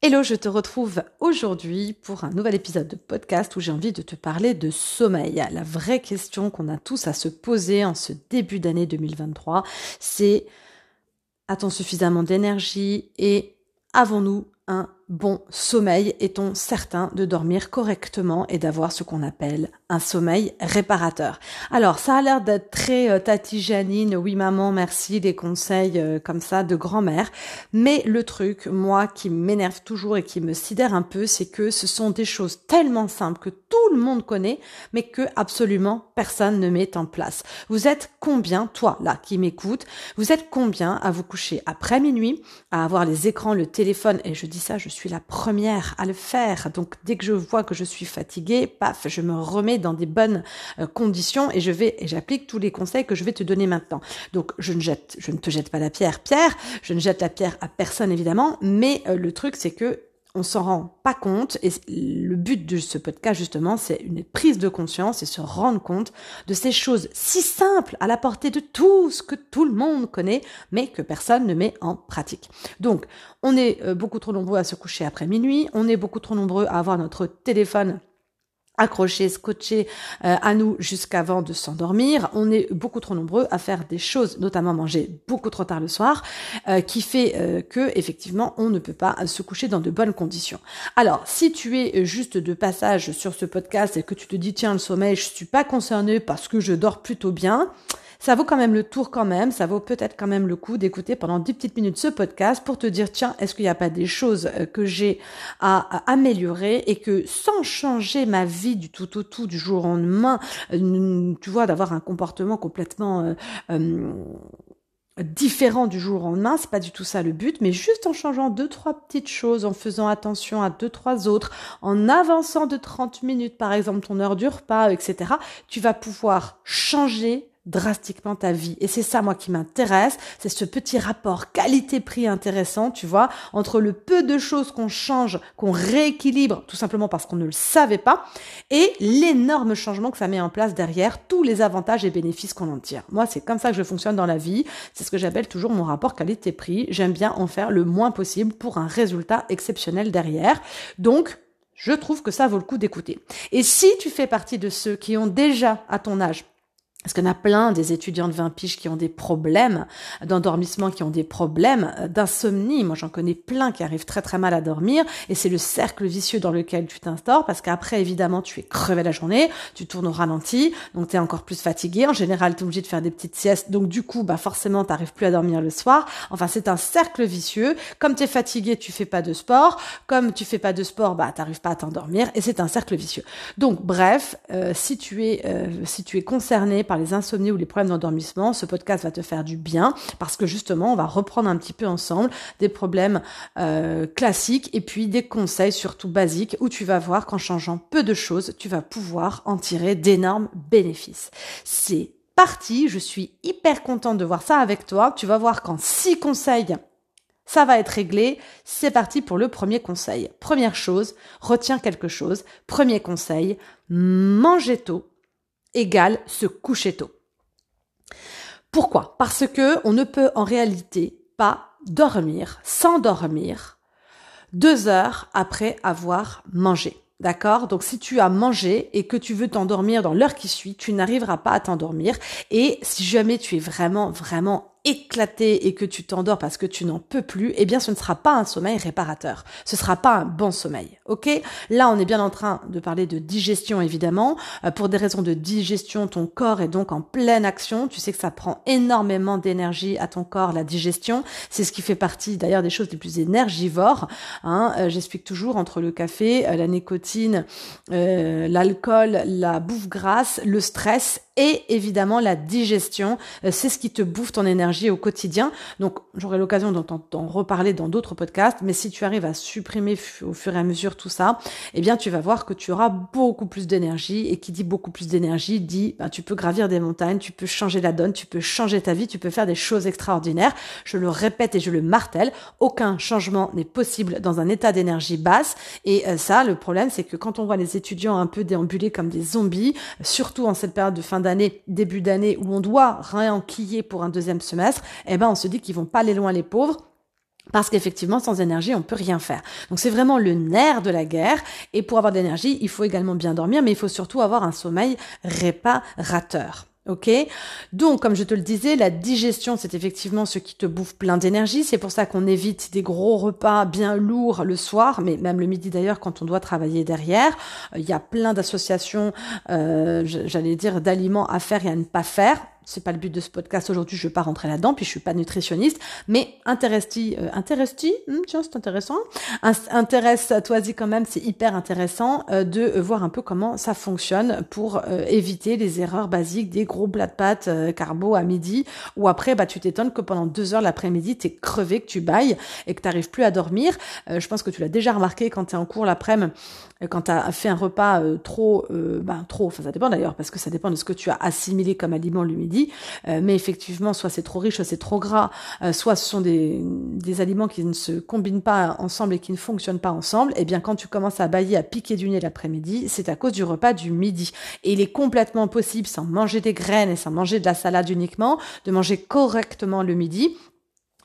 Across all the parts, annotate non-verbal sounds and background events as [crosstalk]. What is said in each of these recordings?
Hello, je te retrouve aujourd'hui pour un nouvel épisode de podcast où j'ai envie de te parler de sommeil. La vraie question qu'on a tous à se poser en ce début d'année 2023, c'est a-t-on suffisamment d'énergie et avons-nous un bon sommeil Est-on certain de dormir correctement et d'avoir ce qu'on appelle un sommeil réparateur Alors, ça a l'air d'être très euh, tati Janine, oui maman, merci, des conseils euh, comme ça de grand-mère. Mais le truc, moi, qui m'énerve toujours et qui me sidère un peu, c'est que ce sont des choses tellement simples que tout le monde connaît, mais que absolument personne ne met en place. Vous êtes combien, toi là, qui m'écoute, vous êtes combien à vous coucher après minuit, à avoir les écrans, le téléphone, et je dis ça, je suis la première à le faire. Donc dès que je vois que je suis fatiguée, paf, je me remets dans des bonnes euh, conditions et je vais et j'applique tous les conseils que je vais te donner maintenant. Donc je ne jette, je ne te jette pas la pierre, Pierre. Je ne jette la pierre à personne évidemment, mais euh, le truc c'est que on s'en rend pas compte et le but de ce podcast justement c'est une prise de conscience et se rendre compte de ces choses si simples à la portée de tous que tout le monde connaît mais que personne ne met en pratique. Donc on est euh, beaucoup trop nombreux à se coucher après minuit, on est beaucoup trop nombreux à avoir notre téléphone accrochés, scotchés euh, à nous jusqu'avant de s'endormir. On est beaucoup trop nombreux à faire des choses, notamment manger beaucoup trop tard le soir, euh, qui fait euh, que effectivement on ne peut pas se coucher dans de bonnes conditions. Alors, si tu es juste de passage sur ce podcast et que tu te dis tiens le sommeil, je suis pas concerné parce que je dors plutôt bien, ça vaut quand même le tour quand même, ça vaut peut-être quand même le coup d'écouter pendant 10 petites minutes ce podcast pour te dire, tiens, est-ce qu'il n'y a pas des choses euh, que j'ai à, améliorer et que sans changer ma vie du tout au tout, du jour au lendemain, euh, tu vois, d'avoir un comportement complètement... Euh, différent du jour au lendemain, c'est pas du tout ça le but, mais juste en changeant deux trois petites choses, en faisant attention à deux trois autres, en avançant de 30 minutes par exemple ton heure du repas, etc. Tu vas pouvoir changer drastiquement ta vie. Et c'est ça, moi, qui m'intéresse. C'est ce petit rapport qualité-prix intéressant, tu vois, entre le peu de choses qu'on change, qu'on rééquilibre, tout simplement parce qu'on ne le savait pas, et l'énorme changement que ça met en place derrière, tous les avantages et bénéfices qu'on en tire. Moi, c'est comme ça que je fonctionne dans la vie. C'est ce que j'appelle toujours mon rapport qualité-prix. J'aime bien en faire le moins possible pour un résultat exceptionnel derrière. Donc, je trouve que ça vaut le coup d'écouter. Et si tu fais partie de ceux qui ont déjà, à ton âge, parce qu'on a plein des étudiants de 20 piges qui ont des problèmes d'endormissement, qui ont des problèmes d'insomnie. Moi, j'en connais plein qui arrivent très très mal à dormir. Et c'est le cercle vicieux dans lequel tu t'instaures parce qu'après, évidemment, tu es crevé la journée, tu tournes au ralenti, donc tu es encore plus fatigué. En général, tu es obligé de faire des petites siestes. Donc du coup, bah forcément, tu plus à dormir le soir. Enfin, c'est un cercle vicieux. Comme tu es fatigué, tu fais pas de sport. Comme tu fais pas de sport, bah t'arrives pas à t'endormir. Et c'est un cercle vicieux. Donc bref, euh, si tu es euh, si tu es concerné par les insomnies ou les problèmes d'endormissement, ce podcast va te faire du bien parce que justement, on va reprendre un petit peu ensemble des problèmes euh, classiques et puis des conseils surtout basiques où tu vas voir qu'en changeant peu de choses, tu vas pouvoir en tirer d'énormes bénéfices. C'est parti, je suis hyper contente de voir ça avec toi. Tu vas voir qu'en six conseils, ça va être réglé. C'est parti pour le premier conseil. Première chose, retiens quelque chose. Premier conseil, mangez tôt égale se coucher tôt. Pourquoi? Parce que on ne peut en réalité pas dormir, s'endormir deux heures après avoir mangé. D'accord? Donc si tu as mangé et que tu veux t'endormir dans l'heure qui suit, tu n'arriveras pas à t'endormir. Et si jamais tu es vraiment, vraiment éclaté et que tu t'endors parce que tu n'en peux plus, eh bien ce ne sera pas un sommeil réparateur. Ce sera pas un bon sommeil. OK? Là, on est bien en train de parler de digestion évidemment. Euh, pour des raisons de digestion, ton corps est donc en pleine action. Tu sais que ça prend énormément d'énergie à ton corps la digestion. C'est ce qui fait partie d'ailleurs des choses les plus énergivores. Hein. Euh, j'explique toujours entre le café, euh, la nicotine, l'alcool, la bouffe grasse, le stress et évidemment la digestion. C'est ce qui te bouffe ton énergie au quotidien. Donc j'aurai l'occasion d'en reparler dans d'autres podcasts, mais si tu arrives à supprimer au fur et à mesure tout ça, eh bien tu vas voir que tu auras beaucoup plus d'énergie et qui dit beaucoup plus d'énergie dit ben, tu peux gravir des montagnes, tu peux changer la donne, tu peux changer ta vie, tu peux faire des choses extraordinaires. Je le répète et je le martèle, aucun changement n'est possible dans un état d'énergie basse et euh, ça le problème c'est que quand on voit les étudiants un peu déambuler comme des zombies, surtout en cette période de fin d'année, début d'année où on doit réenquiller pour un deuxième semestre, eh ben on se dit qu'ils vont pas aller loin les pauvres Parce qu'effectivement, sans énergie, on peut rien faire. Donc c'est vraiment le nerf de la guerre. Et pour avoir de l'énergie, il faut également bien dormir, mais il faut surtout avoir un sommeil réparateur. Ok Donc, comme je te le disais, la digestion, c'est effectivement ce qui te bouffe plein d'énergie. C'est pour ça qu'on évite des gros repas bien lourds le soir, mais même le midi d'ailleurs quand on doit travailler derrière. Il y a plein d'associations, euh, j'allais dire, d'aliments à faire et à ne pas faire c'est pas le but de ce podcast. Aujourd'hui, je vais pas rentrer là-dedans, puis je suis pas nutritionniste, mais intéresse-t-y, euh, hum, tiens, c'est intéressant, intéresse-toi-y quand même, c'est hyper intéressant euh, de euh, voir un peu comment ça fonctionne pour euh, éviter les erreurs basiques des gros plats de pâtes carbo à midi, ou après, bah, tu t'étonnes que pendant deux heures l'après-midi, t'es crevé, que tu bailles et que t'arrives plus à dormir. je pense que tu l'as déjà remarqué quand tu es en cours l'après-midi, quand tu as fait un repas trop, bah, trop, enfin ça dépend d'ailleurs, parce que ça dépend de ce que tu as assimilé comme aliment le midi, euh, mais effectivement, soit c'est trop riche, soit c'est trop gras, euh, soit ce sont des, des aliments qui ne se combinent pas ensemble et qui ne fonctionnent pas ensemble, et eh bien quand tu commences à bailler, à piquer du nez l'après-midi, c'est à cause du repas du midi. Et il est complètement possible, sans manger des graines et sans manger de la salade uniquement, de manger correctement le midi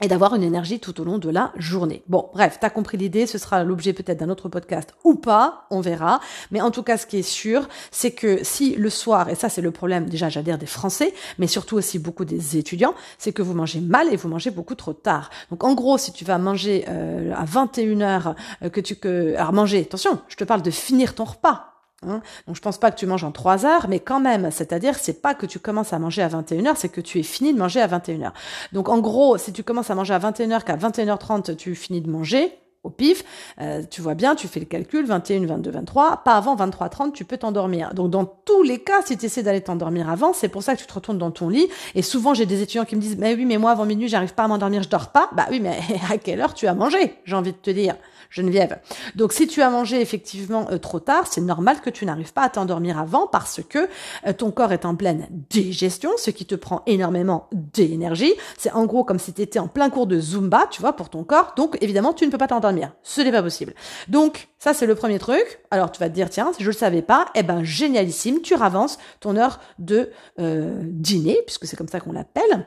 et d'avoir une énergie tout au long de la journée. Bon, bref, t'as compris l'idée, ce sera l'objet peut-être d'un autre podcast ou pas, on verra. Mais en tout cas, ce qui est sûr, c'est que si le soir, et ça c'est le problème déjà, dire des Français, mais surtout aussi beaucoup des étudiants, c'est que vous mangez mal et vous mangez beaucoup trop tard. Donc en gros, si tu vas manger euh, à 21h, euh, que tu que alors manger, attention, je te parle de finir ton repas, Hein. Donc je pense pas que tu manges en 3 heures, mais quand même, c'est-à-dire c'est pas que tu commences à manger à 21h, c'est que tu es fini de manger à 21h. Donc en gros, si tu commences à manger à 21h qu'à 21h30 tu finis de manger, au pif, euh, tu vois bien, tu fais le calcul, 21, 22, 23, pas avant 23, 30, tu peux t'endormir. Donc dans tous les cas, si tu essaies d'aller t'endormir avant, c'est pour ça que tu te retournes dans ton lit. Et souvent, j'ai des étudiants qui me disent, mais oui, mais moi, avant minuit, j'arrive pas à m'endormir, je dors pas. Bah oui, mais [laughs] à quelle heure tu as mangé J'ai envie de te dire. Geneviève? Donc si tu as mangé effectivement euh, trop tard, c'est normal que tu n'arrives pas à t'endormir avant parce que euh, ton corps est en pleine digestion, ce qui te prend énormément d'énergie. C'est en gros comme si tu étais en plein cours de Zumba, tu vois, pour ton corps. Donc évidemment, tu ne peux pas t'endormir. Ce n'est pas possible. Donc ça, c'est le premier truc. Alors tu vas te dire, tiens, je le savais pas, eh ben génialissime, tu ravances ton heure de euh, dîner, puisque c'est comme ça qu'on l'appelle.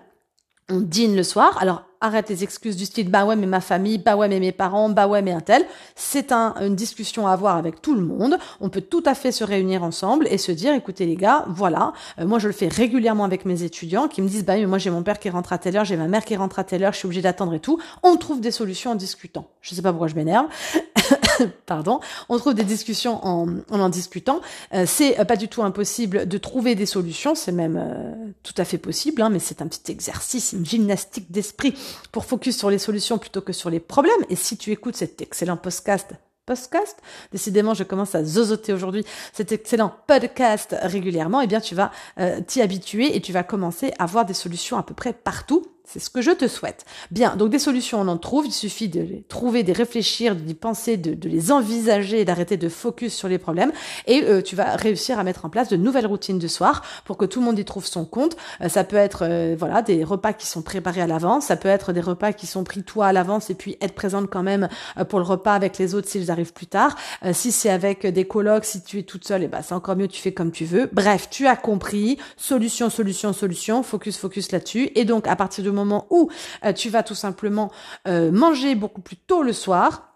On dîne le soir. Alors arrête les excuses du style bah ouais mais ma famille, bah ouais mais mes parents, bah ouais mais un tel. C'est un, une discussion à avoir avec tout le monde. On peut tout à fait se réunir ensemble et se dire écoutez les gars, voilà, euh, moi je le fais régulièrement avec mes étudiants qui me disent bah oui mais moi j'ai mon père qui rentre à telle heure, j'ai ma mère qui rentre à telle heure, je suis obligée d'attendre et tout. On trouve des solutions en discutant. Je sais pas pourquoi je m'énerve. [laughs] [coughs] Pardon. On trouve des discussions en en, discutant. Euh, c'est pas du tout impossible de trouver des solutions, c'est même euh, tout à fait possible, hein, mais c'est un petit exercice, une gymnastique d'esprit pour focus sur les solutions plutôt que sur les problèmes. Et si tu écoutes cet excellent podcast, podcast, décidément je commence à zozoter aujourd'hui, cet excellent podcast régulièrement, eh bien tu vas euh, t'y habituer et tu vas commencer à avoir des solutions à peu près partout c'est ce que je te souhaite. Bien, donc des solutions, on en trouve. Il suffit de les trouver, de réfléchir, d'y penser, de, de, les envisager d'arrêter de focus sur les problèmes. Et euh, tu vas réussir à mettre en place de nouvelles routines de soir pour que tout le monde y trouve son compte. Euh, ça peut être euh, voilà des repas qui sont préparés à l'avance. Ça peut être des repas qui sont pris toi à l'avance et puis être présente quand même pour le repas avec les autres s'ils arrivent plus tard. si c'est avec des colocs, si tu es toute seule, et eh ben c'est encore mieux. Tu fais comme tu veux. Bref, tu as compris. Solution, solution, solution. Focus, focus là-dessus. Et donc à partir de moment où euh, tu vas tout simplement euh, manger beaucoup plus tôt le soir.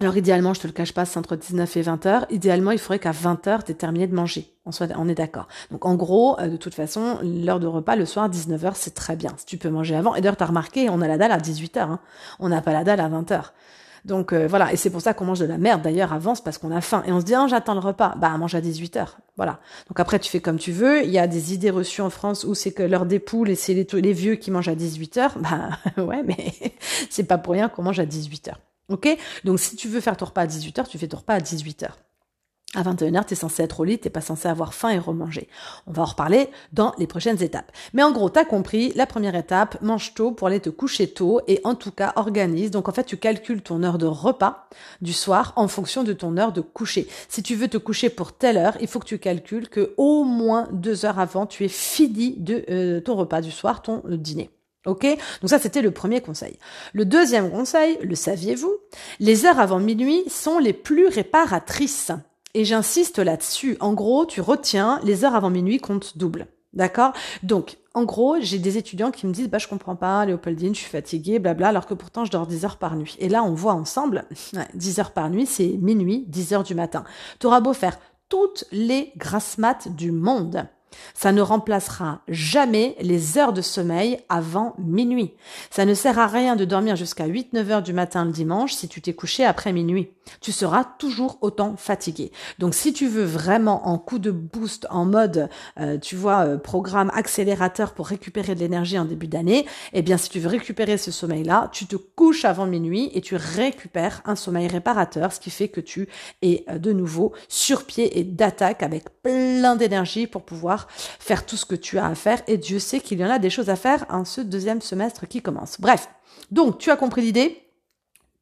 Alors idéalement, je te le cache pas, c'est entre 19 et 20 heures. Idéalement, il faudrait qu'à 20 heures, tu aies terminé de manger. On, est d'accord. Donc en gros, euh, de toute façon, l'heure de repas le soir, 19 heures, c'est très bien. Si tu peux manger avant. Et d'ailleurs, tu as remarqué, on a la dalle à 18 heures. Hein. On n'a pas la dalle à 20 heures. Donc euh, voilà, et c'est pour ça qu'on mange de la merde d'ailleurs avance parce qu'on a faim et on se dit ah j'attends le repas, bah mange à 18h. Voilà. Donc après tu fais comme tu veux, il y a des idées reçues en France où c'est que l'heure des poules et c'est les, les, vieux qui mangent à 18h. Bah [laughs] ouais, mais [laughs] c'est pas pour rien qu'on mange à 18h. OK? Donc si tu veux faire ton repas à 18h, tu fais ton repas à 18h. À 21h, tu censé être au lit, t'es pas censé avoir faim et remanger. On va en reparler dans les prochaines étapes. Mais en gros, t'as compris, la première étape, mange tôt pour aller te coucher tôt et en tout cas organise. Donc en fait, tu calcules ton heure de repas du soir en fonction de ton heure de coucher. Si tu veux te coucher pour telle heure, il faut que tu calcules que au moins deux heures avant, tu es fini de euh, ton repas du soir, ton euh, dîner. Ok? Donc ça, c'était le premier conseil. Le deuxième conseil, le saviez-vous? Les heures avant minuit sont les plus réparatrices. Et j'insiste là-dessus. En gros, tu retiens, les heures avant minuit comptent double. D'accord? Donc, en gros, j'ai des étudiants qui me disent, bah, je comprends pas, Léopoldine, je suis fatiguée, blabla, alors que pourtant, je dors 10 heures par nuit. Et là, on voit ensemble, [laughs] 10 heures par nuit, c'est minuit, 10 heures du matin. T'auras beau faire toutes les grasses maths du monde. Ça ne remplacera jamais les heures de sommeil avant minuit. Ça ne sert à rien de dormir jusqu'à 8-9 heures du matin le dimanche si tu t'es couché après minuit. Tu seras toujours autant fatigué. Donc si tu veux vraiment en coup de boost, en mode, euh, tu vois, euh, programme accélérateur pour récupérer de l'énergie en début d'année, eh bien si tu veux récupérer ce sommeil-là, tu te couches avant minuit et tu récupères un sommeil réparateur, ce qui fait que tu es euh, de nouveau sur pied et d'attaque avec plein d'énergie pour pouvoir faire tout ce que tu as à faire. Et Dieu sait qu'il y en a des choses à faire en ce deuxième semestre qui commence. Bref, donc tu as compris l'idée.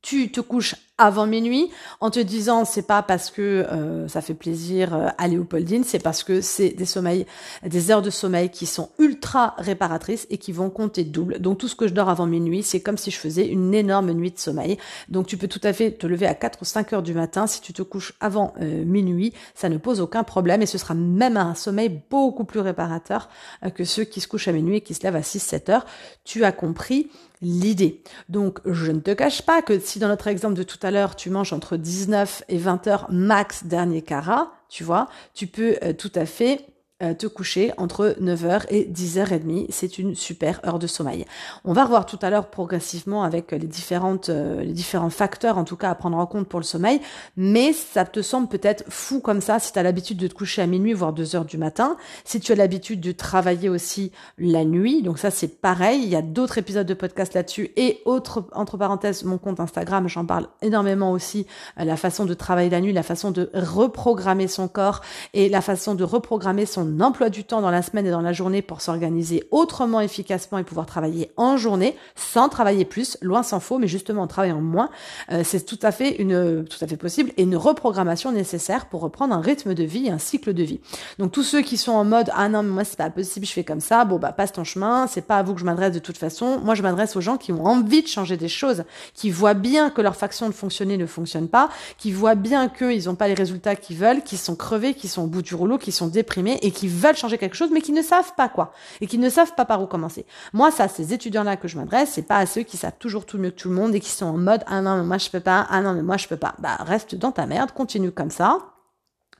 Tu te couches avant minuit en te disant c'est pas parce que euh, ça fait plaisir euh, à Léopoldine, c'est parce que c'est des sommeils, des heures de sommeil qui sont ultra réparatrices et qui vont compter double. Donc tout ce que je dors avant minuit, c'est comme si je faisais une énorme nuit de sommeil. Donc tu peux tout à fait te lever à 4 ou 5 heures du matin si tu te couches avant euh, minuit, ça ne pose aucun problème et ce sera même un sommeil beaucoup plus réparateur que ceux qui se couchent à minuit et qui se lèvent à 6-7 heures. Tu as compris l'idée. Donc, je ne te cache pas que si dans notre exemple de tout à tu manges entre 19 et 20 heures max dernier carat, tu vois, tu peux euh, tout à fait te coucher entre 9h et 10h30. C'est une super heure de sommeil. On va revoir tout à l'heure progressivement avec les différentes euh, les différents facteurs en tout cas à prendre en compte pour le sommeil, mais ça te semble peut-être fou comme ça si tu as l'habitude de te coucher à minuit voire 2h du matin, si tu as l'habitude de travailler aussi la nuit. Donc ça c'est pareil, il y a d'autres épisodes de podcast là-dessus et autre entre parenthèses mon compte Instagram, j'en parle énormément aussi euh, la façon de travailler la nuit, la façon de reprogrammer son corps et la façon de reprogrammer son emploi du temps dans la semaine et dans la journée pour s'organiser autrement efficacement et pouvoir travailler en journée sans travailler plus, loin s'en faut, mais justement en travaillant moins, euh, c'est tout à fait une tout à fait possible et une reprogrammation nécessaire pour reprendre un rythme de vie, un cycle de vie. Donc tous ceux qui sont en mode ah non mais moi c'est pas possible, je fais comme ça, bon bah passe ton chemin, c'est pas à vous que je m'adresse de toute façon. Moi je m'adresse aux gens qui ont envie de changer des choses, qui voient bien que leur faction de fonctionner ne fonctionne pas, qui voient bien qu'ils n'ont pas les résultats qu'ils veulent, qui sont crevés, qui sont au bout du rouleau, qui sont déprimés et qui veulent changer quelque chose, mais qui ne savent pas quoi, et qui ne savent pas par où commencer. Moi, ça, ces étudiants-là que je m'adresse, c'est pas à ceux qui savent toujours tout mieux que tout le monde et qui sont en mode, ah non, mais moi je peux pas, ah non, mais moi je peux pas. Bah, reste dans ta merde, continue comme ça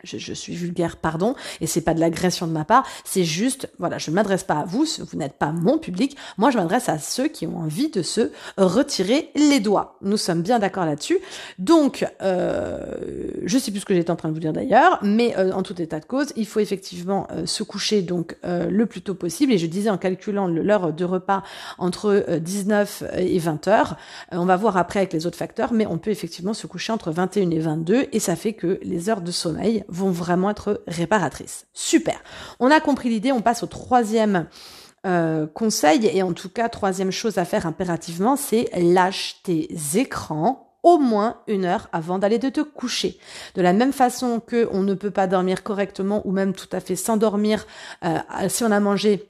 je, suis vulgaire, pardon, et c'est pas de l'agression de ma part, c'est juste, voilà, je ne m'adresse pas à vous, vous n'êtes pas mon public, moi je m'adresse à ceux qui ont envie de se retirer les doigts. Nous sommes bien d'accord là-dessus. Donc, euh, je sais plus ce que j'étais en train de vous dire d'ailleurs, mais euh, en tout état de cause, il faut effectivement euh, se coucher donc euh, le plus tôt possible, et je disais en calculant l'heure de repas entre 19 et 20 heures, on va voir après avec les autres facteurs, mais on peut effectivement se coucher entre 21 et 22, et ça fait que les heures de sommeil vont vraiment être réparatrices. Super. On a compris l'idée, on passe au troisième euh, conseil, et en tout cas, troisième chose à faire impérativement, c'est lâche tes écrans au moins une heure avant d'aller te coucher. De la même façon que on ne peut pas dormir correctement ou même tout à fait s'endormir euh, si on a mangé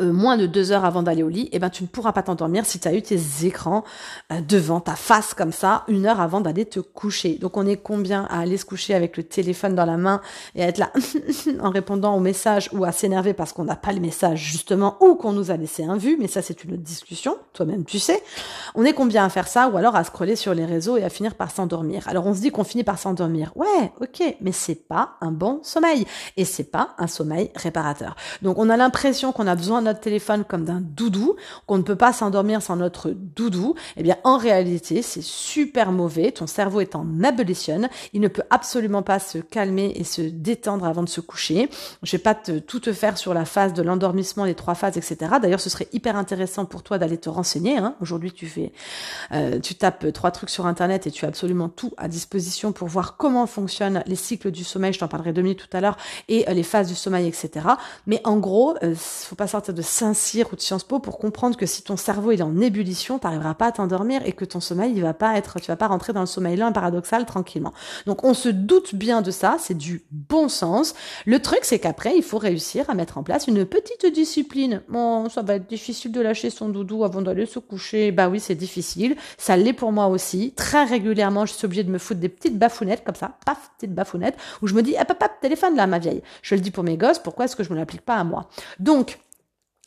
euh, moins de deux heures avant d'aller au lit, eh ben tu ne pourras pas t'endormir si tu as eu tes écrans euh, devant ta face comme ça une heure avant d'aller te coucher. Donc on est combien à aller se coucher avec le téléphone dans la main et à être là [laughs] en répondant aux messages ou à s'énerver parce qu'on n'a pas le message justement ou qu'on nous a laissé un vu, mais ça c'est une autre discussion, toi-même tu sais. On est combien à faire ça ou alors à scroller sur les réseaux et à finir par s'endormir? Alors on se dit qu'on finit par s'endormir. Ouais, ok, mais c'est pas un bon sommeil et c'est pas un sommeil réparateur. Donc on a l'impression qu'on a besoin notre téléphone comme d'un doudou, qu'on ne peut pas s'endormir sans notre doudou, eh bien en réalité c'est super mauvais, ton cerveau est en abolition, il ne peut absolument pas se calmer et se détendre avant de se coucher. Je vais pas te, tout te faire sur la phase de l'endormissement, les trois phases, etc. D'ailleurs ce serait hyper intéressant pour toi d'aller te renseigner. Hein. Aujourd'hui tu fais, euh, tu tapes trois trucs sur internet et tu as absolument tout à disposition pour voir comment fonctionnent les cycles du sommeil, je t'en parlerai deux tout à l'heure, et euh, les phases du sommeil, etc. Mais en gros, euh, faut pas sortir de Saint-Cyr ou de Sciences Po pour comprendre que si ton cerveau est en ébullition, tu n'arriveras pas à t'endormir et que ton sommeil, il va pas être, tu vas pas rentrer dans le sommeil lent paradoxal tranquillement. Donc on se doute bien de ça, c'est du bon sens. Le truc, c'est qu'après, il faut réussir à mettre en place une petite discipline. Bon, ça va être difficile de lâcher son doudou avant d'aller se coucher. Bah oui, c'est difficile. Ça l'est pour moi aussi. Très régulièrement, je suis obligée de me foutre des petites bafounettes comme ça, paf, petite bafounette, où je me dis, hop, hop, hop, téléphone là, ma vieille. Je le dis pour mes gosses, pourquoi est-ce que je me l'applique pas à moi? Donc,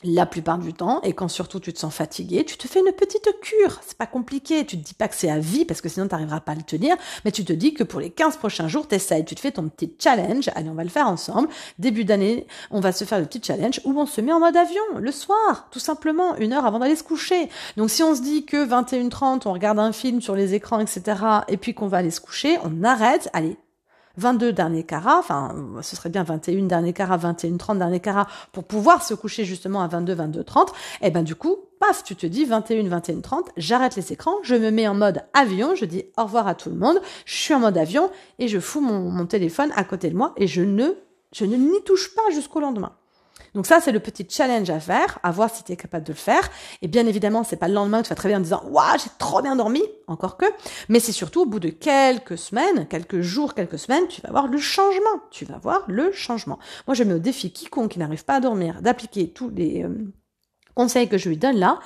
la plupart du temps, et quand surtout tu te sens fatigué, tu te fais une petite cure. C'est pas compliqué. Tu te dis pas que c'est à vie parce que sinon tu n'arriveras pas à le tenir, mais tu te dis que pour les 15 prochains jours, t'essayes. Tu te fais ton petit challenge. Allez, on va le faire ensemble. Début d'année, on va se faire le petit challenge où on se met en mode avion le soir, tout simplement, une heure avant d'aller se coucher. Donc si on se dit que 21h30, on regarde un film sur les écrans, etc., et puis qu'on va aller se coucher, on arrête. Allez, 22 derniers carats, enfin, ce serait bien 21 derniers carats, 21, 30 derniers carats pour pouvoir se coucher justement à 22, 22, 30. Et ben, du coup, paf, tu te dis 21, 21, 30, j'arrête les écrans, je me mets en mode avion, je dis au revoir à tout le monde, je suis en mode avion et je fous mon, mon téléphone à côté de moi et je ne, je ne n'y touche pas jusqu'au lendemain. Donc ça, c'est le petit challenge à faire, à voir si tu es capable de le faire. Et bien évidemment, c'est pas le lendemain que tu vas très bien en disant waouh, j'ai trop bien dormi, encore que. Mais c'est surtout au bout de quelques semaines, quelques jours, quelques semaines, tu vas voir le changement. Tu vas voir le changement. Moi, je mets au défi quiconque qui n'arrive pas à dormir d'appliquer tous les euh, conseil que je lui donne là,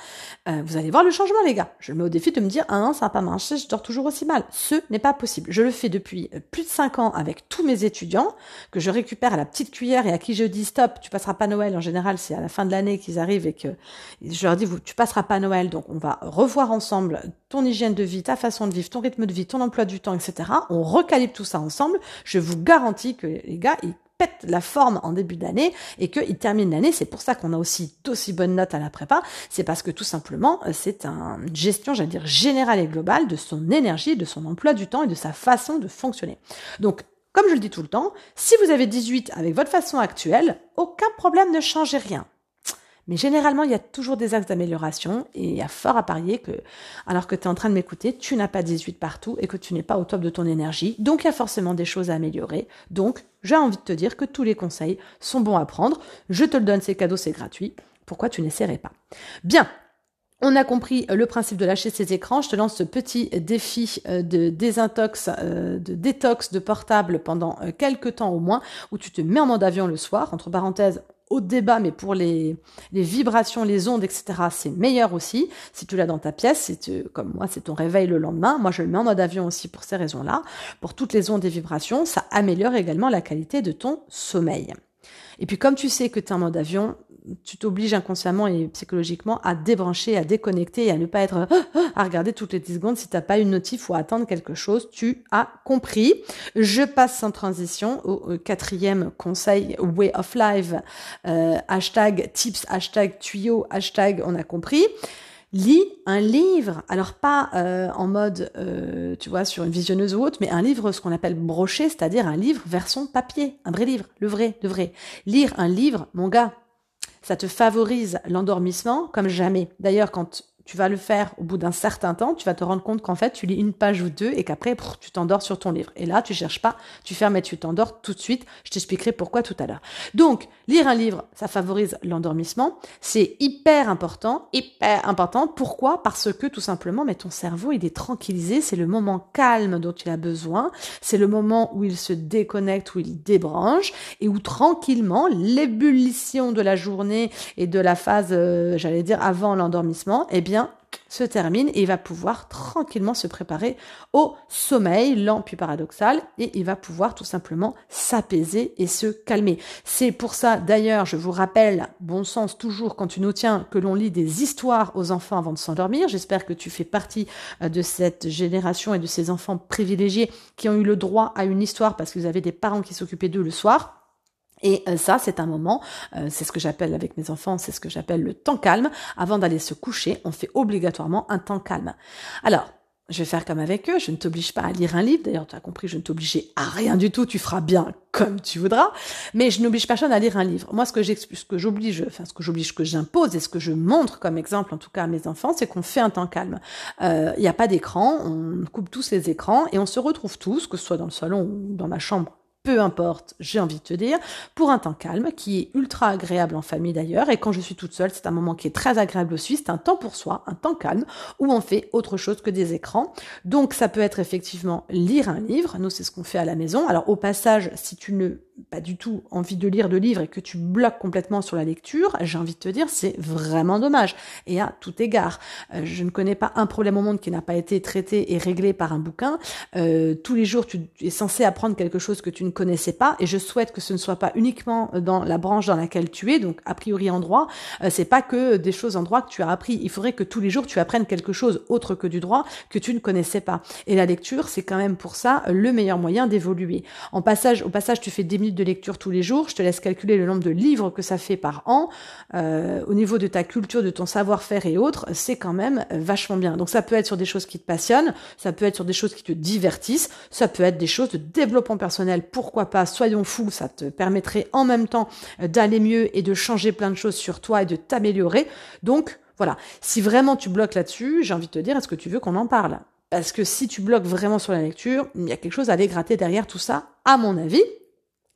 euh, vous allez voir le changement les gars. Je mets au défi de me dire, ah non, ça n'a pas marché, je dors toujours aussi mal. Ce n'est pas possible. Je le fais depuis euh, plus de 5 ans avec tous mes étudiants, que je récupère à la petite cuillère et à qui je dis, stop, tu passeras pas Noël. En général, c'est à la fin de l'année qu'ils arrivent et que je leur dis, vous, tu passeras pas Noël, donc on va revoir ensemble ton hygiène de vie, ta façon de vivre, ton rythme de vie, ton emploi du temps, etc. On recalibre tout ça ensemble. Je vous garantis que les gars, ils la forme en début d'année et qu'il termine l'année. C'est pour ça qu'on a aussi d'aussi bonnes notes à la prépa. C'est parce que tout simplement, euh, c'est une gestion, j'allais dire, générale et globale de son énergie, de son emploi du temps et de sa façon de fonctionner. Donc, comme je le dis tout le temps, si vous avez 18 avec votre façon actuelle, aucun problème, ne changez rien. Mais généralement, il y a toujours des axes d'amélioration et il y a fort à parier que, alors que tu es en train de m'écouter, tu n'as pas 18 partout et que tu n'es pas au top de ton énergie. Donc, il y a forcément des choses à améliorer. Donc, j'ai envie de te dire que tous les conseils sont bons à prendre. Je te le donne, c'est cadeau, c'est gratuit. Pourquoi tu n'essaierais pas? Bien, on a compris le principe de lâcher ces écrans. Je te lance ce petit défi euh, de désintox, euh, de détox de portable pendant euh, quelques temps au moins, où tu te mets en mode avion le soir. Entre parenthèses, débat, mais pour les, les vibrations, les ondes, etc., c'est meilleur aussi. Si tu l'as dans ta pièce, c'est comme moi, c'est ton réveil le lendemain. Moi, je le mets en mode avion aussi pour ces raisons-là. Pour toutes les ondes et vibrations, ça améliore également la qualité de ton sommeil. Et puis comme tu sais que tu es en mode avion, tu t'obliges inconsciemment et psychologiquement à débrancher, à déconnecter et à ne pas être à regarder toutes les 10 secondes si t'as pas une notif ou à attendre quelque chose. Tu as compris. Je passe sans transition au, quatrième conseil Way of Life. Euh, hashtag tips, hashtag tuyau, hashtag on a compris. Lis un livre, alors pas euh, en mode, euh, tu vois, sur une visionneuse ou autre, mais un livre, ce qu'on appelle broché, c'est-à-dire un livre version papier, un vrai livre, le vrai, le vrai. Lire un livre, mon gars, ça te favorise l'endormissement comme jamais. D'ailleurs, quand tu vas le faire au bout d'un certain temps, tu vas te rendre compte qu'en fait, tu lis une page ou deux et qu'après, tu t'endors sur ton livre. Et là, tu cherches pas, tu fermes et tu t'endors tout de suite. Je t'expliquerai pourquoi tout à l'heure. Donc, lire un livre, ça favorise l'endormissement. C'est hyper important, hyper important. Pourquoi? Parce que tout simplement, mais ton cerveau, il est tranquillisé. C'est le moment calme dont il a besoin. C'est le moment où il se déconnecte, où il débranche et où tranquillement, l'ébullition de la journée et de la phase, euh, j'allais dire, avant l'endormissement, eh bien, se termine et il va pouvoir tranquillement se préparer au sommeil lent puis paradoxal et il va pouvoir tout simplement s'apaiser et se calmer. C'est pour ça d'ailleurs, je vous rappelle, bon sens toujours quand tu nous tiens, que l'on lit des histoires aux enfants avant de s'endormir. J'espère que tu fais partie euh, de cette génération et de ces enfants privilégiés qui ont eu le droit à une histoire parce vous avez des parents qui s'occupaient d'eux le soir. Et euh, ça, c'est un moment, euh, c'est ce que j'appelle avec mes enfants, c'est ce que j'appelle le temps calme. Avant d'aller se coucher, on fait obligatoirement un temps calme. Alors, je vais faire comme avec eux, je ne t'oblige pas à lire un livre, d'ailleurs tu as compris, je ne t'oblige à rien du tout, tu feras bien comme tu voudras, mais je n'oblige personne à lire un livre. Moi, ce que ce que j'oblige, enfin ce que j'oblige, que j'impose et ce que je montre comme exemple, en tout cas à mes enfants, c'est qu'on fait un temps calme. Euh, il n'y a pas d'écran, on coupe tous les écrans et on se retrouve tous, que ce soit dans le salon ou dans ma chambre peu importe, j'ai envie de te dire, pour un temps calme, qui est ultra agréable en famille d'ailleurs, et quand je suis toute seule, c'est un moment qui est très agréable aussi, c'est un temps pour soi, un temps calme, où on fait autre chose que des écrans. Donc ça peut être effectivement lire un livre, nous c'est ce qu'on fait à la maison. Alors au passage, si tu ne pas du tout envie de lire de livre et que tu bloques complètement sur la lecture, j'ai envie de te dire, c'est vraiment dommage. Et à tout égard, euh, je ne connais pas un problème au monde qui n'a pas été traité et réglé par un bouquin. Euh, tous les jours, tu es censé apprendre quelque chose que tu ne connaissais pas, et je souhaite que ce ne soit pas uniquement dans la branche dans laquelle tu es, donc a priori en droit. Euh, c'est pas que des choses en droit que tu as appris. Il faudrait que tous les jours tu apprennes quelque chose autre que du droit que tu ne connaissais pas. Et la lecture, c'est quand même pour ça le meilleur moyen d'évoluer. En passage, au passage, tu fais des de lecture tous les jours. Je te laisse calculer le nombre de livres que ça fait par an. Euh, au niveau de ta culture, de ton savoir-faire et autres, c'est quand même vachement bien. Donc ça peut être sur des choses qui te passionnent, ça peut être sur des choses qui te divertissent, ça peut être des choses de développement personnel. Pourquoi pas? Soyons fous, ça te permettrait en même temps d'aller mieux et de changer plein de choses sur toi et de t'améliorer. Donc voilà, si vraiment tu bloques là-dessus, j'ai envie de te dire, est-ce que tu veux qu'on en parle? Parce que si tu bloques vraiment sur la lecture, il y a quelque chose à aller gratter derrière tout ça, à mon avis.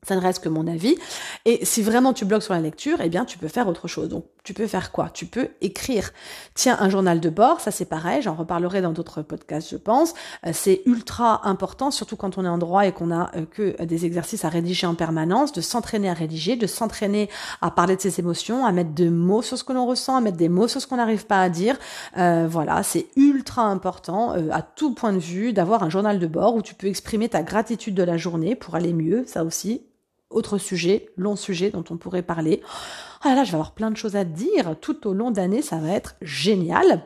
Ça ne reste que mon avis. Et si vraiment tu bloques sur la lecture, eh bien, tu peux faire autre chose. Donc, tu peux faire quoi? Tu peux écrire. Tiens, un journal de bord, ça c'est pareil, j'en reparlerai dans d'autres podcasts, je pense. Euh, c'est ultra important, surtout quand on est en droit et qu'on a euh, que des exercices à rédiger en permanence, de s'entraîner à rédiger, de s'entraîner à parler de ses émotions, à mettre des mots sur ce que l'on ressent, à mettre des mots sur ce qu'on n'arrive pas à dire. Euh, voilà, c'est ultra important à tout point de vue d'avoir un journal de bord où tu peux exprimer ta gratitude de la journée pour aller mieux, ça aussi, autre sujet, long sujet dont on pourrait parler. Ah là, je vais avoir plein de choses à dire tout au long d'année, ça va être génial.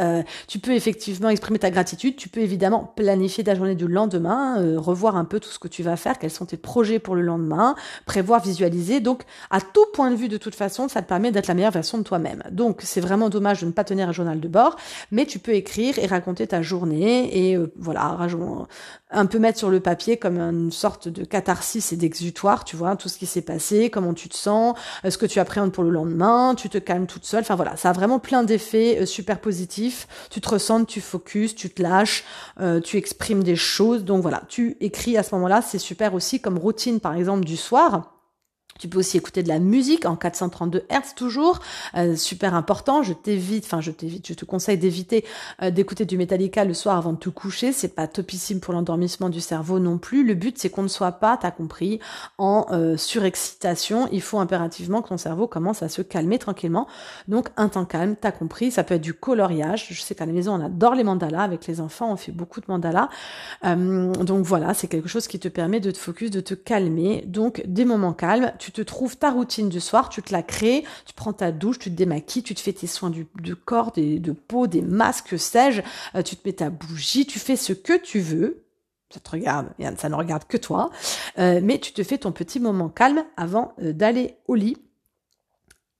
Euh, tu peux effectivement exprimer ta gratitude, tu peux évidemment planifier ta journée du lendemain, euh, revoir un peu tout ce que tu vas faire, quels sont tes projets pour le lendemain, prévoir, visualiser. Donc, à tout point de vue, de toute façon, ça te permet d'être la meilleure version de toi-même. Donc, c'est vraiment dommage de ne pas tenir un journal de bord, mais tu peux écrire et raconter ta journée et euh, voilà, un peu mettre sur le papier comme une sorte de catharsis et d'exutoire, tu vois, tout ce qui s'est passé, comment tu te sens, ce que tu appréhendes pour le lendemain, tu te calmes toute seule. Enfin voilà, ça a vraiment plein d'effets super positifs tu te ressens, tu focuses, tu te lâches, euh, tu exprimes des choses. Donc voilà, tu écris à ce moment-là, c'est super aussi comme routine par exemple du soir. Tu peux aussi écouter de la musique en 432 Hz toujours, euh, super important. Je t'évite, enfin je t'évite, je te conseille d'éviter euh, d'écouter du Metallica le soir avant de te coucher. C'est pas topissime pour l'endormissement du cerveau non plus. Le but c'est qu'on ne soit pas, t'as compris, en euh, surexcitation. Il faut impérativement que ton cerveau commence à se calmer tranquillement. Donc un temps calme, t'as compris. Ça peut être du coloriage. Je sais qu'à la maison on adore les mandalas avec les enfants, on fait beaucoup de mandalas. donc voilà, c'est quelque chose qui te permet de te focus, de te calmer. Donc des moments calmes. Tu te trouves ta routine du soir, tu te la crées, tu prends ta douche, tu te démaquilles, tu te fais tes soins du, de corps, de peau, des masques, sais-je, euh, tu te mets ta bougie, tu fais ce que tu veux. Ça te regarde, ça ne regarde que toi, euh, mais tu te fais ton petit moment calme avant euh, d'aller au lit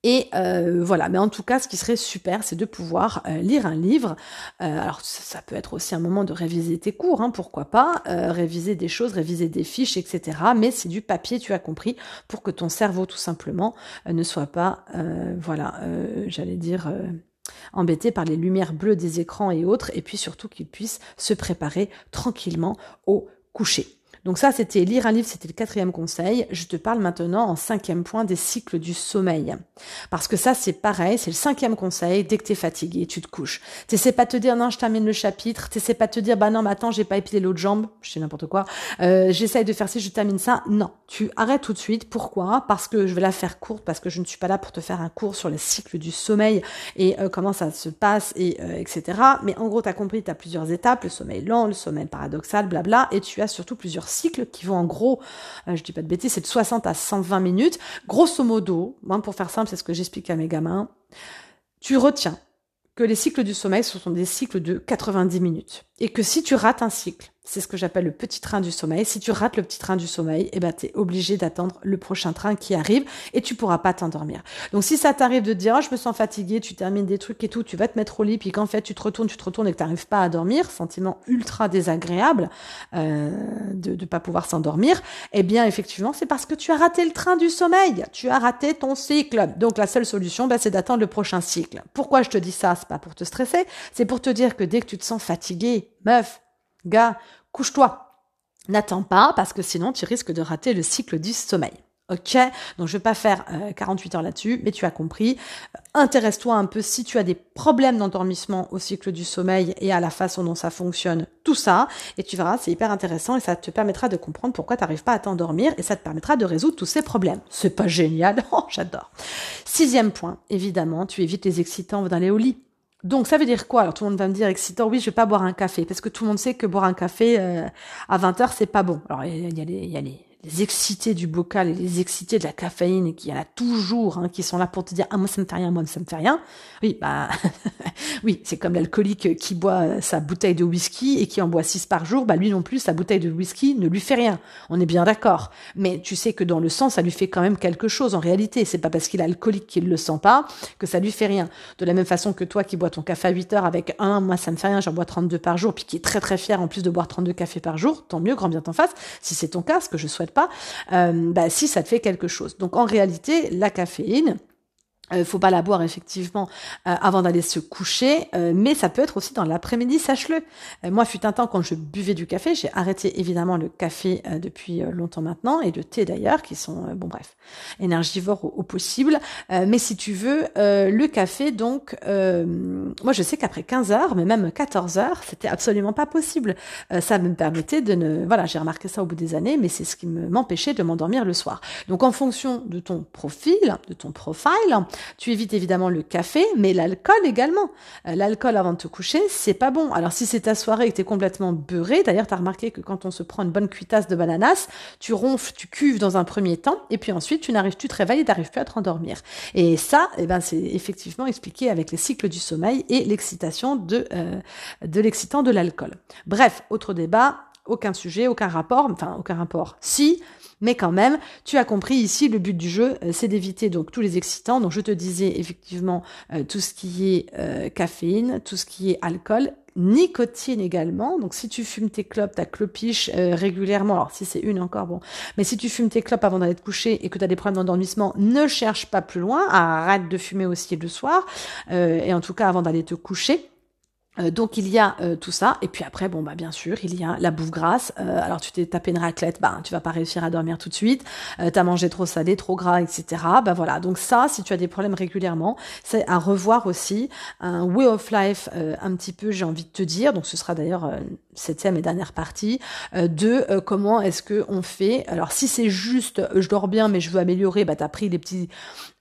et euh, voilà, mais en tout cas, ce qui serait super, c'est de pouvoir euh, lire un livre. Euh, alors, ça, peut être aussi un moment de réviser tes cours, hein, pourquoi pas, réviser des choses, réviser des fiches, etc. Mais c'est du papier, tu as compris, pour que ton cerveau, tout simplement, ne soit pas, voilà, j'allais dire embêté par les lumières bleues des écrans et autres, et puis surtout qu'il puisse se préparer tranquillement au coucher. Donc ça, c'était lire un livre, c'était le quatrième conseil. Je te parle maintenant en cinquième point des cycles du sommeil. Parce que ça, c'est pareil, c'est le cinquième conseil. Dès que t'es fatigué, tu te couches. T'essaies pas de te dire, non, je termine le chapitre. T'essaies pas te dire, bah non, mais j'ai pas épilé l'autre jambe. Je sais n'importe quoi. Euh, J'essaye de faire ci, je termine ça. Non. Tu arrêtes tout de suite. Pourquoi? Parce que je vais la faire courte, parce que je ne suis pas là pour te faire un cours sur les cycles du sommeil et euh, comment ça se passe et euh, etc. Mais en gros, t'as compris, t'as plusieurs étapes, le sommeil lent, le sommeil paradoxal, blabla, et tu as surtout plusieurs cycles qui vont en gros, euh, je dis pas de bêtises, c'est de 60 à 120 minutes. Grosso modo, moi pour faire simple, c'est ce que j'explique à mes gamins. Tu retiens que les cycles du sommeil, sont des cycles de 90 minutes. Et que si tu rates un cycle, c'est ce que j'appelle le petit train du sommeil. Si tu rates le petit train du sommeil, eh ben, t'es obligé d'attendre le prochain train qui arrive et tu pourras pas t'endormir. Donc, si ça t'arrive de dire, oh, je me sens fatigué, tu termines des trucs et tout, tu vas te mettre au lit, puis qu'en fait, tu te retournes, tu te retournes et que t'arrives pas à dormir, sentiment ultra désagréable, euh, de, de pas pouvoir s'endormir, eh bien, effectivement, c'est parce que tu as raté le train du sommeil. Tu as raté ton cycle. Donc, la seule solution, ben, c'est d'attendre le prochain cycle. Pourquoi je te dis ça? C'est pas pour te stresser. C'est pour te dire que dès que tu te sens fatigué, meuf, gars, couche-toi. N'attends pas parce que sinon tu risques de rater le cycle du sommeil. Ok, donc je vais pas faire 48 euh, heures là-dessus, mais tu as compris. Intéresse-toi un peu si tu as des problèmes d'endormissement au cycle du sommeil et à la façon dont ça fonctionne, tout ça, et tu verras, c'est hyper intéressant et ça te permettra de comprendre pourquoi tu n'arrives pas à t'endormir et ça te permettra de résoudre tous ces problèmes. C'est pas génial? [laughs] Oh, j'adore. Sixième point, évidemment, tu évites les excitants d'aller au lit. Donc ça veut dire quoi? Alors tout le monde va me dire excitant, oui, je vais pas boire un café parce que tout le monde sait que boire un café euh, à 20 heures c'est pas bon. Alors y a les, il y a les excités du bocal et les excités de la caféine, et qu'il y en a toujours, hein, qui sont là pour te dire, ah, moi, ça me fait rien, moi, ça me fait rien. Oui, bah, [laughs] oui, c'est comme l'alcoolique qui boit sa bouteille de whisky et qui en boit six par jour, bah, lui non plus, sa bouteille de whisky ne lui fait rien. On est bien d'accord. Mais tu sais que dans le sang, ça lui fait quand même quelque chose, en réalité. C'est pas parce qu'il est alcoolique qu'il le sent pas que ça lui fait rien. De la même façon que toi qui bois ton café à 8 heures avec un, moi, ça me fait rien, j'en bois 32 par jour, puis qui est très très fier en plus de boire 32 cafés par jour, tant mieux, grand bien t'en face. Si c'est ton cas, ce que je souhaite pas, euh, bah, si ça te fait quelque chose. Donc en réalité, la caféine, euh, faut pas la boire effectivement euh, avant d'aller se coucher, euh, mais ça peut être aussi dans l'après-midi, sache-le. moi, fut un temps quand je buvais du café, j'ai arrêté évidemment le café depuis longtemps maintenant et le thé d'ailleurs, qui sont bon bref énergivores au, possible. mais si tu veux, le café, donc moi je sais qu'après 15 heures, mais même 14 heures, c'était absolument pas possible. ça me permettait de ne, voilà, j'ai remarqué ça au bout des années, mais c'est ce qui m'empêchait de m'endormir le soir. Donc en fonction de ton profil, de ton profile, tu évites évidemment le café, mais l'alcool également. Euh, l'alcool avant de te coucher, c'est pas bon. Alors si c'est ta soirée et que tu es complètement beurré, d'ailleurs tu as remarqué que quand on se prend une bonne cuitasse de bananas, tu ronfles, tu cuves dans un premier temps, et puis ensuite tu n'arrives, tu te réveilles et n'arrives plus à te rendormir. Et ça, eh ben, c'est effectivement expliqué avec les cycles du sommeil et l'excitation de, euh, de l'excitant de l'alcool. Bref, autre débat, aucun sujet, aucun rapport, enfin aucun rapport. Si, mais quand même, tu as compris ici, le but du jeu, euh, c'est d'éviter donc tous les excitants. Donc je te disais effectivement euh, tout ce qui est euh, caféine, tout ce qui est alcool, nicotine également. Donc si tu fumes tes clopes, ta clopiche régulièrement, alors si c'est une encore, bon, mais si tu fumes tes clopes avant d'aller te coucher et que tu as des problèmes d'endormissement, ne cherche pas plus loin, arrête de fumer aussi le soir, et en tout cas avant d'aller te coucher. Euh, donc il y a euh, tout ça. Et puis après bon bah bien sûr il y a la bouffe grasse. Euh, alors tu t'es tapé une raclette bah tu vas pas réussir à dormir tout de suite. T'as mangé trop salé trop gras etc bah voilà. Donc ça si tu as des problèmes régulièrement c'est à revoir aussi un way of life un petit peu j'ai envie de te dire. Donc ce sera d'ailleurs septième et dernière partie de comment est-ce que on fait. Alors si c'est juste je dors bien mais je veux améliorer bah t'as pris les petits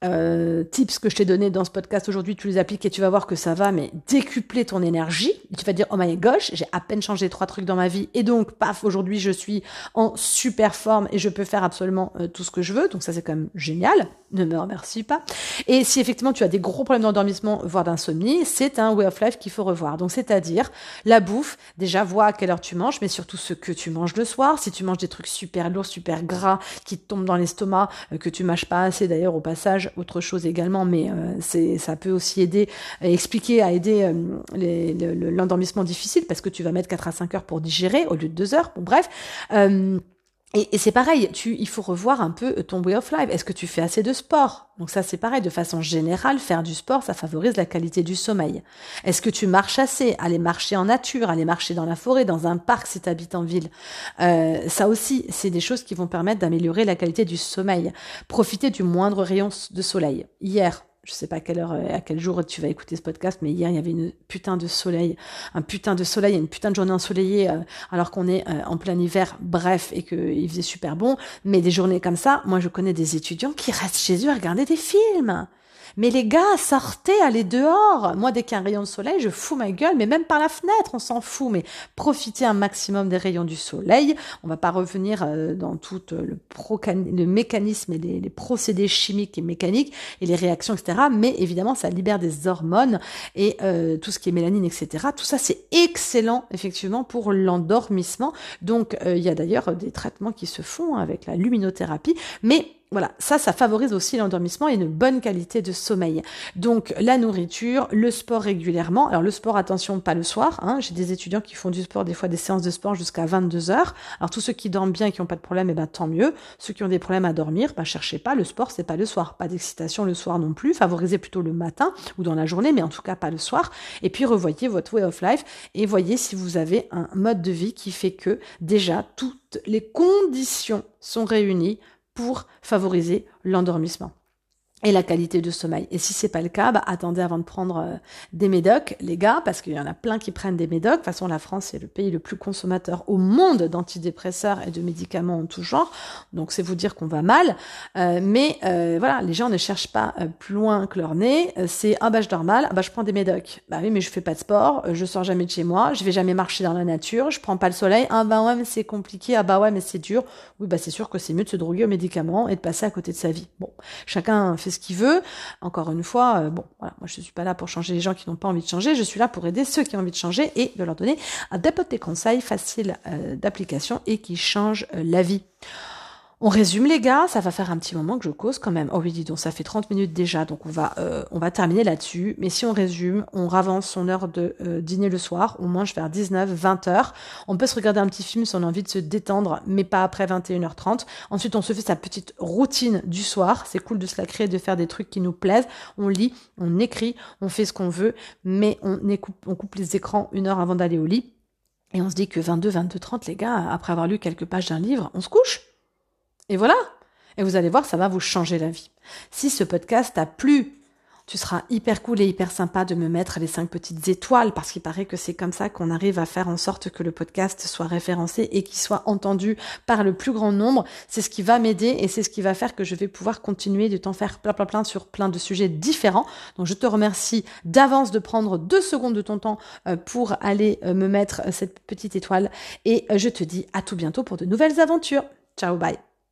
tips que je t'ai donné dans ce podcast aujourd'hui tu les appliques et tu vas voir que ça va mais décupler ton énergie tu vas dire, oh my gosh, j'ai à peine changé trois trucs dans ma vie et donc, paf, aujourd'hui, je suis en super forme et je peux faire absolument euh, tout ce que je veux. Donc ça, c'est quand même génial. Ne me remercie pas. Et si effectivement tu as des gros problèmes d'endormissement, voire d'insomnie, c'est un way of life qu'il faut revoir. Donc c'est-à-dire la bouffe, déjà vois à quelle heure tu manges, mais surtout ce que tu manges le soir. Si tu manges des trucs super lourds, super gras, qui te tombent dans l'estomac, euh, que tu mâches pas assez d'ailleurs au passage, autre chose également, mais euh, ça peut aussi aider, expliquer à aider les l'endormissement difficile parce que tu vas mettre 4 à 5 heures pour digérer au lieu de 2 heures. Bon, bref. Euh, et, c'est pareil, tu, il faut revoir un peu ton way of life. Est-ce que tu fais assez de sport? Donc ça, c'est pareil. De façon générale, faire du sport, ça favorise la qualité du sommeil. Est-ce que tu marches assez? Aller marcher en nature, aller marcher dans la forêt, dans un parc si tu habites en ville. Euh, ça aussi, c'est des choses qui vont permettre d'améliorer la qualité du sommeil. Profiter du moindre rayon de soleil. Hier, je sais pas à quelle heure, euh, à quel jour tu vas écouter ce podcast, mais hier il y avait une putain de soleil, un putain de soleil, une putain de journée ensoleillée, euh, alors qu'on est euh, en plein hiver, bref, et qu'il faisait super bon. Mais des journées comme ça, moi je connais des étudiants qui restent chez eux à regarder des films. Mais les gars, sortez, allez dehors. Moi, dès qu'il y a un rayon de soleil, je fous ma gueule, mais même par la fenêtre, on s'en fout. Mais profitez un maximum des rayons du soleil. On va pas revenir euh, dans tout euh, le, mécanisme et les, procédés chimiques et mécaniques et les réactions, etc. Mais évidemment, ça libère des hormones et euh, tout ce qui est mélanine, etc. Tout ça, c'est excellent, effectivement, pour l'endormissement. Donc, il y a d'ailleurs des traitements qui se font avec la luminothérapie. Mais voilà, ça, ça favorise aussi l'endormissement et une bonne qualité de sommeil. Donc la nourriture, le sport régulièrement. Alors le sport, attention, pas le soir. Hein. J'ai des étudiants qui font du sport, des fois des séances de sport jusqu'à 22 heures. Alors tous ceux qui dorment bien et qui n'ont pas de problème, eh ben tant mieux. Ceux qui ont des problèmes à dormir, bah cherchez pas. Le sport, c'est pas le soir. Pas d'excitation le soir non plus. Favorisez plutôt le matin ou dans la journée, mais en tout cas pas le soir. Et puis revoyez votre way of life et voyez si vous avez un mode de vie qui fait que déjà toutes les conditions sont réunies pour favoriser l'endormissement et la qualité de sommeil. Et si c'est pas le cas, bah, attendez avant de prendre euh, des médocs, les gars, parce qu'il y en a plein qui prennent des médocs. De toute façon, la France est le pays le plus consommateur au monde d'antidépresseurs et de médicaments en tout genre. Donc c'est vous dire qu'on va mal. Euh, mais euh, voilà, les gens ne cherchent pas plus loin que leur nez. C'est ah bah je dors mal, ah bah je prends des médocs. Bah oui, mais je fais pas de sport, je sors jamais de chez moi, je vais jamais marcher dans la nature, je prends pas le soleil. Ah bah ouais, mais c'est compliqué. Ah bah ouais, mais c'est dur. Oui, bah c'est sûr que c'est mieux de se droguer aux médicaments et de passer à côté de sa vie. Bon, chacun fait ce qu'il veut. Encore une fois, euh, bon, moi je suis pas là pour changer les gens qui n'ont pas envie de changer, je suis là pour aider ceux qui ont envie de changer et de leur donner des petits conseils faciles euh, d'application et qui changent euh, la vie. On résume les gars, ça va faire un petit moment que je cause quand même. Oh oui, dis donc, ça fait 30 minutes déjà, donc on va, euh, on va terminer là-dessus. Mais si on résume, on ravance son heure de euh, dîner le soir, on mange vers 19, 20 heures. On peut se regarder un petit film si on a envie de se détendre, mais pas après 21h30. Ensuite, on se fait sa petite routine du soir. C'est cool de se la créer, de faire des trucs qui nous plaisent. On lit, on écrit, on fait ce qu'on veut, mais on, on coupe les écrans une heure avant d'aller au lit. Et on se dit que 22, 22, 30, les gars, après avoir lu quelques pages d'un livre, on se couche. Et voilà. Et vous allez voir, ça va vous changer la vie. Si ce podcast t'a plu, tu seras hyper cool et hyper sympa de me mettre les cinq petites étoiles parce qu'il paraît que c'est comme ça qu'on arrive à faire en sorte que le podcast soit référencé et qu'il soit entendu par le plus grand nombre. C'est ce qui va m'aider et c'est ce qui va faire que je vais pouvoir continuer de t'en faire plein plein plein sur plein de sujets différents. Donc je te remercie d'avance de prendre deux secondes de ton temps euh, pour aller euh, me mettre cette petite étoile et euh, je te dis à tout bientôt pour de nouvelles aventures. Ciao, bye.